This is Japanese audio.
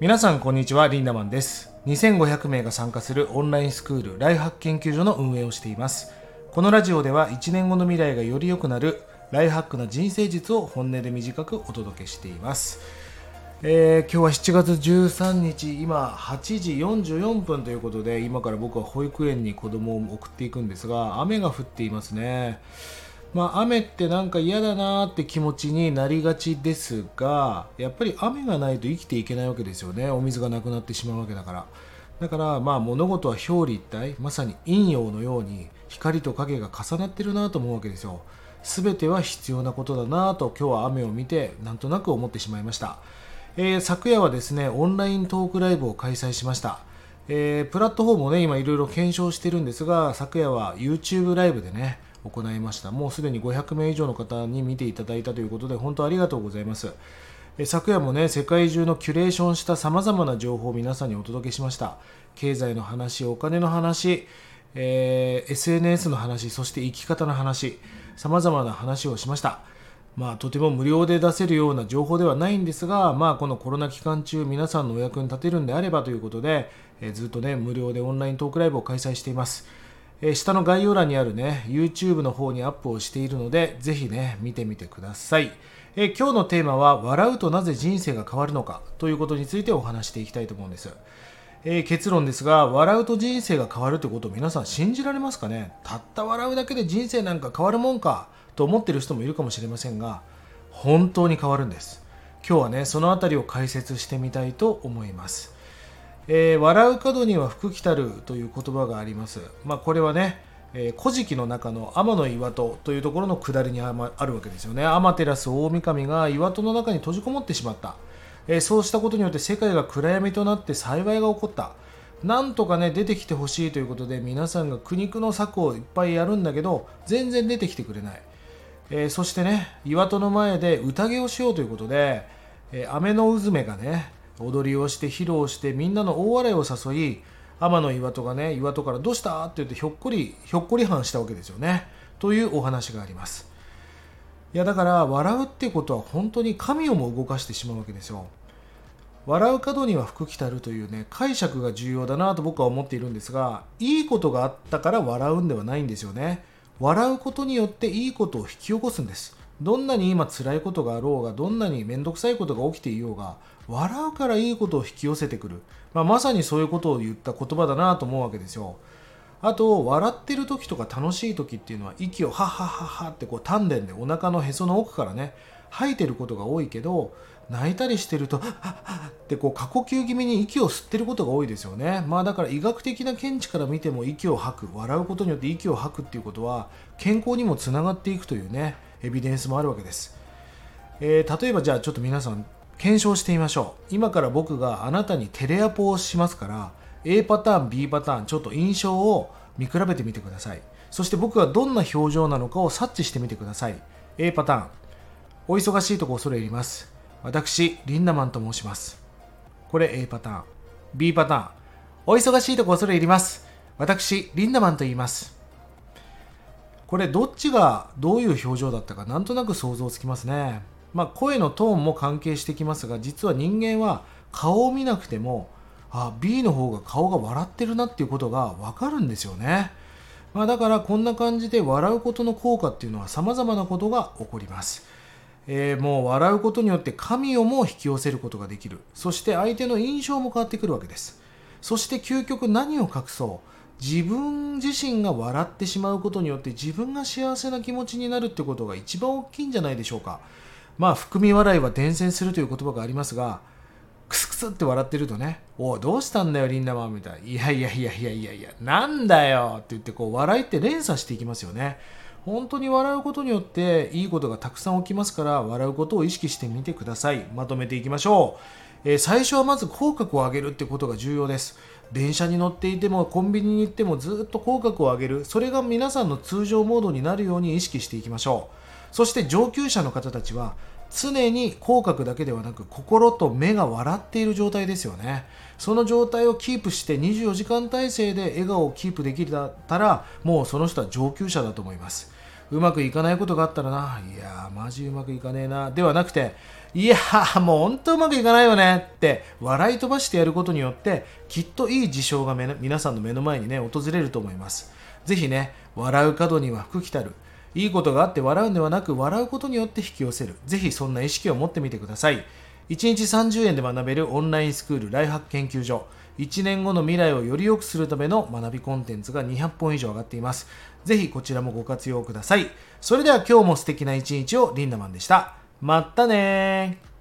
皆さんこんにちはリンダマンです。2500名が参加するオンラインスクールライフハック研究所の運営をしています。このラジオでは1年後の未来がより良くなるライフハックな人生術を本音で短くお届けしています。えー、今日は7月13日今8時44分ということで今から僕は保育園に子供を送っていくんですが雨が降っていますね。まあ、雨ってなんか嫌だなーって気持ちになりがちですがやっぱり雨がないと生きていけないわけですよね。お水がなくなってしまうわけだから。だからまあ物事は表裏一体まさに陰陽のように光と影が重なってるなと思うわけですよ。全ては必要なことだなと今日は雨を見てなんとなく思ってしまいました、えー、昨夜はですねオンライントークライブを開催しました。えー、プラットフォームをね今いろいろ検証してるんですが昨夜は YouTube ライブでね行いました。もうすでに500名以上の方に見ていただいたということで本当ありがとうございます。昨夜もね世界中のキュレーションしたさまざまな情報を皆さんにお届けしました。経済の話お金の話、えー、SNS の話そして生き方の話さまざまな話をしました。まあ、とても無料で出せるような情報ではないんですが、まあ、このコロナ期間中皆さんのお役に立てるんであればということで、え、ずっとね無料でオンライントークライブを開催しています。え下の概要欄にあるね、YouTube の方にアップをしているので、ぜひね、見てみてください。え今日のテーマは、笑うとなぜ人生が変わるのかということについてお話していきたいと思うんです。えー、結論ですが、笑うと人生が変わるということを皆さん信じられますかね？たった笑うだけで人生なんか変わるもんかと思ってる人もいるかもしれませんが、本当に変わるんです。今日はね、そのあたりを解説してみたいと思います。えー、笑う角には福来たるという言葉があります。まあ、これはね、えー、古事記の中の天の岩戸というところの下りにあるわけですよね。天照大神が岩戸の中に閉じこもってしまった。えー、そうしたことによって世界が暗闇となって幸いが起こった。なんとかね、出てきてほしいということで皆さんが苦肉の策をいっぱいやるんだけど、全然出てきてくれない。えー、そしてね、岩戸の前で宴をしようということで、えー、雨のうずめがね、踊りをして披露してみんなの大笑いを誘い天の岩戸がね岩戸から「どうした?」って言ってひょっこりひょっこりはしたわけですよね。というお話があります。いやだから笑うってことは本当に神をも動かしてしまうわけですよ。笑う角には福来たるというね解釈が重要だなと僕は思っているんですがいいことがあったから笑うんではないんですよね。笑うことによっていいことを引き起こすんです。どんなに今辛いことがあろうがどんなに面倒くさいことが起きていようが笑うからいいことを引き寄せてくる、まあ、まさにそういうことを言った言葉だなと思うわけですよ。あと笑ってる時とか楽しい時っていうのは息をハッハッハッハってこう丹田でお腹のへその奥からね吐いてることが多いけど泣いたりしてるとハッハッってこう過呼吸気味に息を吸ってることが多いですよね。まあだから医学的な見地から見ても息を吐く笑うことによって息を吐くっていうことは健康にもつながっていくというねエビデンスもあるわけです、えー、例えばじゃあちょっと皆さん検証してみましょう。今から僕があなたにテレアポをしますから A パターン B パターンちょっと印象を見比べてみてください。そして僕がどんな表情なのかを察知してみてください。A パターン。お忙しいとこ恐れ入ります。私リンダマンと申します。これ A パターン。B パターン。お忙しいとこ恐れ入ります。私リンダマンと言います。これどっちがどういう表情だったかなんとなく想像つきますね。まあ、声のトーンも関係してきますが実は人間は顔を見なくてもあ B の方が顔が笑ってるなっていうことが分かるんですよね、まあ、だからこんな感じで笑うことの効果っていうのは様々なことが起こります、えー、もう笑うことによって神をも引き寄せることができる。そして相手の印象も変わってくるわけです。そして究極何を隠そう。自分自身が笑ってしまうことによって自分が幸せな気持ちになるってことが一番大きいんじゃないでしょうか。まあ含み笑いは伝染するという言葉がありますがクスクスって笑ってるとね「おどうしたんだよリンダマン」みたいな「いやいやいやいやいやいやなんだよ」って言ってこう笑いって連鎖していきますよね。本当に笑うことによっていいことがたくさん起きますから笑うことを意識してみてください。まとめていきましょう、えー、最初はまず口角を上げるってことが重要です。電車に乗っていてもコンビニに行ってもずっと口角を上げる。それが皆さんの通常モードになるように意識していきましょう。そして上級者の方たちは常に口角だけではなく心と目が笑っている状態ですよね。その状態をキープして24時間体制で笑顔をキープできたらもうその人は上級者だと思います。うまくいかないことがあったらな。いやーマジうまくいかねえな。ではなくていやーもうほんとうまくいかないよね。って笑い飛ばしてやることによってきっといい事象が皆さんの目の前にね訪れると思います。ぜひね笑う角には福来たる。いいことがあって笑うんではなく笑うことによって引き寄せる。ぜひそんな意識を持ってみてください。1日30円で学べるオンラインスクールライハック研究所。1年後の未来をより良くするための学びコンテンツが200本以上上がっています。ぜひこちらもご活用ください。それでは今日も素敵な一日をリンダマンでした。まったね